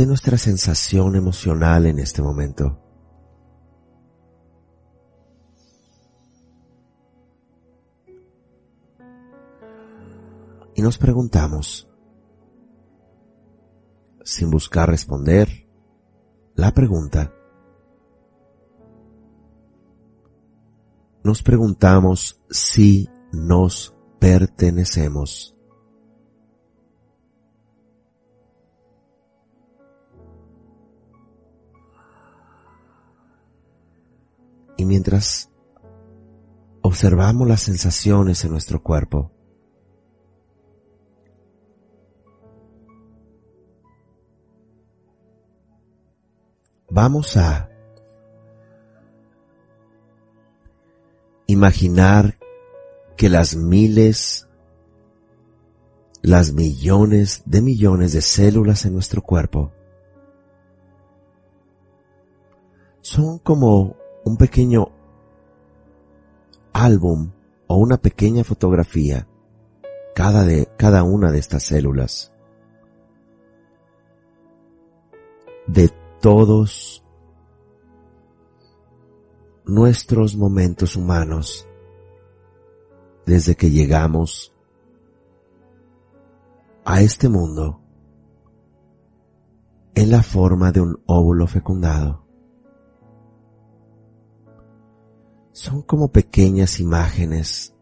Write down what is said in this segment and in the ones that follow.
de nuestra sensación emocional en este momento. Y nos preguntamos, sin buscar responder, la pregunta, nos preguntamos si nos pertenecemos. Y mientras observamos las sensaciones en nuestro cuerpo, vamos a imaginar que las miles, las millones de millones de células en nuestro cuerpo son como un pequeño álbum o una pequeña fotografía cada de cada una de estas células de todos nuestros momentos humanos desde que llegamos a este mundo en la forma de un óvulo fecundado. Son como pequeñas imágenes,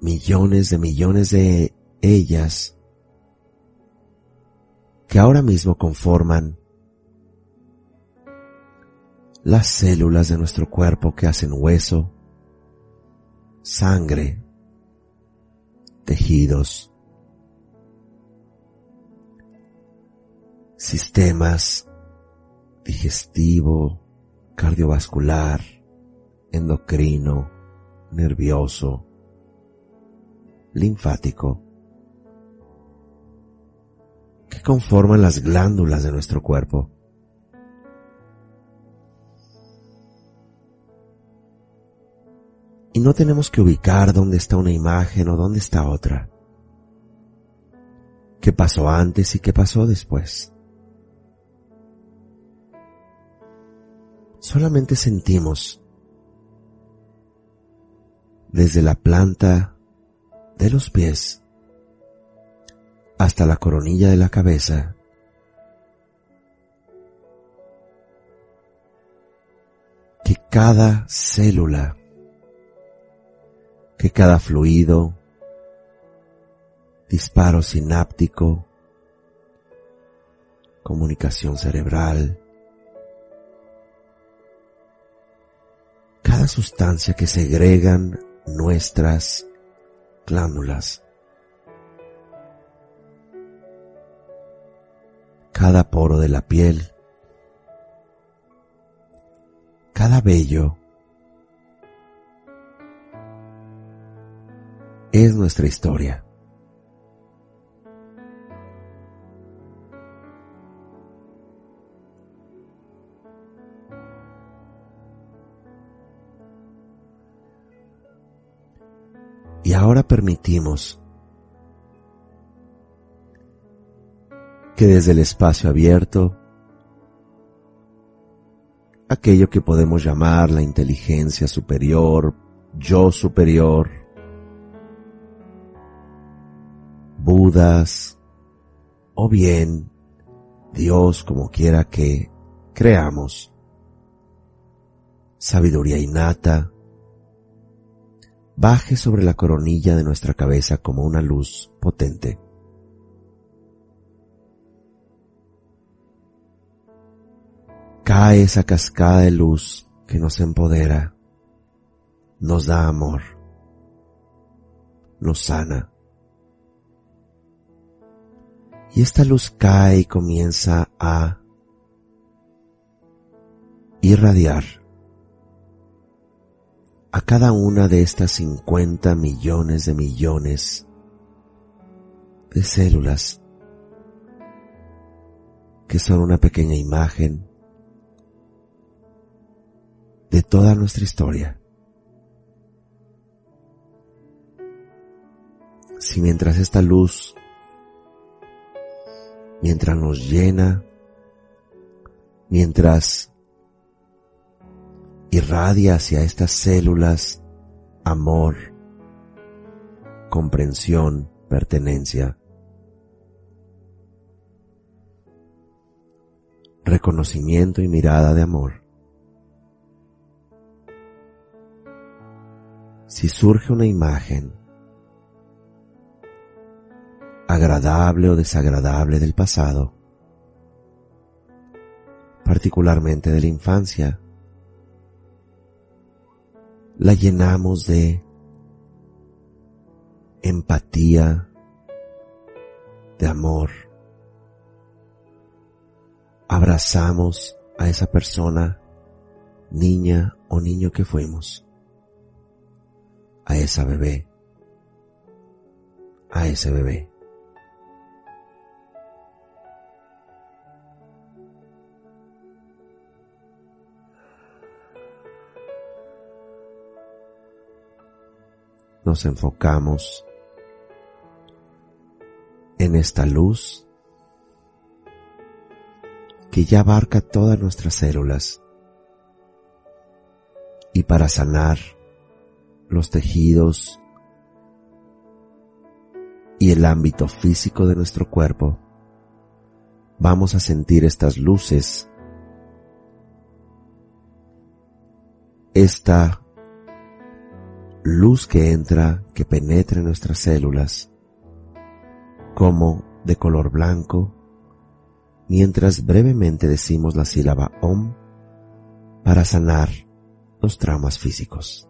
millones de millones de ellas que ahora mismo conforman las células de nuestro cuerpo que hacen hueso, sangre, tejidos, sistemas digestivo, cardiovascular, endocrino, nervioso, linfático, que conforman las glándulas de nuestro cuerpo. Y no tenemos que ubicar dónde está una imagen o dónde está otra. ¿Qué pasó antes y qué pasó después? Solamente sentimos desde la planta de los pies hasta la coronilla de la cabeza. Que cada célula, que cada fluido, disparo sináptico, comunicación cerebral, sustancia que segregan nuestras glándulas, cada poro de la piel, cada vello, es nuestra historia. Ahora permitimos que desde el espacio abierto, aquello que podemos llamar la inteligencia superior, yo superior, Budas o bien Dios como quiera que creamos, sabiduría innata, baje sobre la coronilla de nuestra cabeza como una luz potente. Cae esa cascada de luz que nos empodera, nos da amor, nos sana. Y esta luz cae y comienza a irradiar a cada una de estas 50 millones de millones de células que son una pequeña imagen de toda nuestra historia. Si mientras esta luz, mientras nos llena, mientras irradia hacia estas células amor, comprensión, pertenencia, reconocimiento y mirada de amor. Si surge una imagen agradable o desagradable del pasado, particularmente de la infancia, la llenamos de empatía, de amor. Abrazamos a esa persona, niña o niño que fuimos, a esa bebé, a ese bebé. Nos enfocamos en esta luz que ya abarca todas nuestras células. Y para sanar los tejidos y el ámbito físico de nuestro cuerpo, vamos a sentir estas luces, esta luz que entra, que penetra en nuestras células, como de color blanco, mientras brevemente decimos la sílaba OM para sanar los traumas físicos.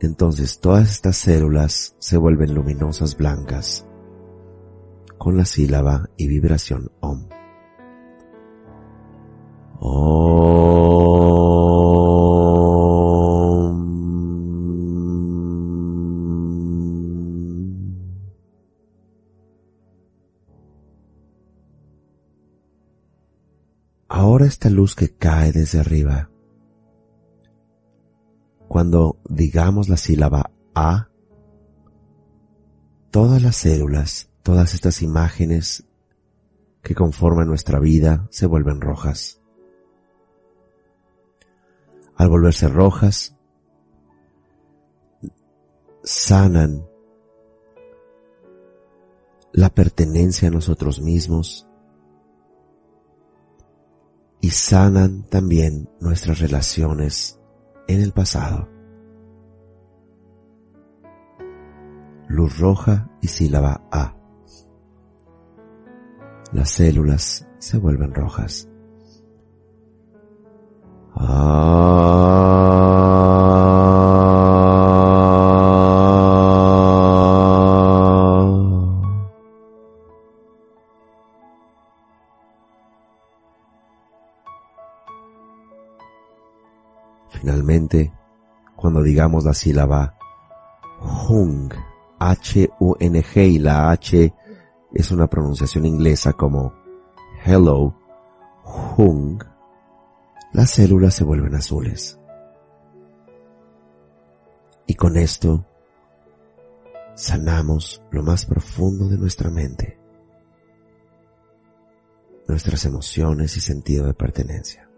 Entonces todas estas células se vuelven luminosas blancas con la sílaba y vibración OM. Esta luz que cae desde arriba, cuando digamos la sílaba A, todas las células, todas estas imágenes que conforman nuestra vida se vuelven rojas. Al volverse rojas, sanan la pertenencia a nosotros mismos, y sanan también nuestras relaciones en el pasado. Luz roja y sílaba A. Las células se vuelven rojas. Finalmente, cuando digamos la sílaba Hung, H-U-N-G y la H es una pronunciación inglesa como Hello, Hung, las células se vuelven azules. Y con esto sanamos lo más profundo de nuestra mente, nuestras emociones y sentido de pertenencia.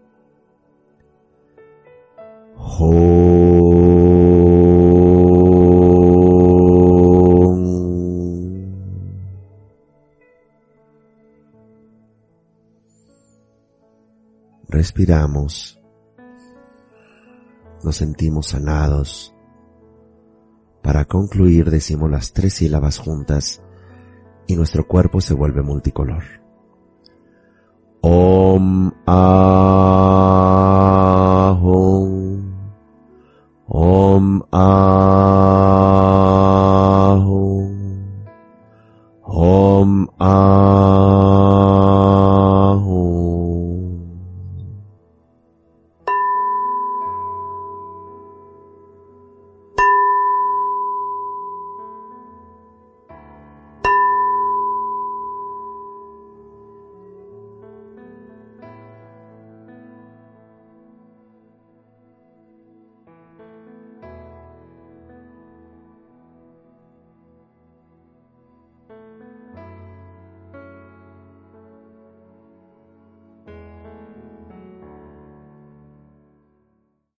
Respiramos, nos sentimos sanados. Para concluir decimos las tres sílabas juntas y nuestro cuerpo se vuelve multicolor. Om.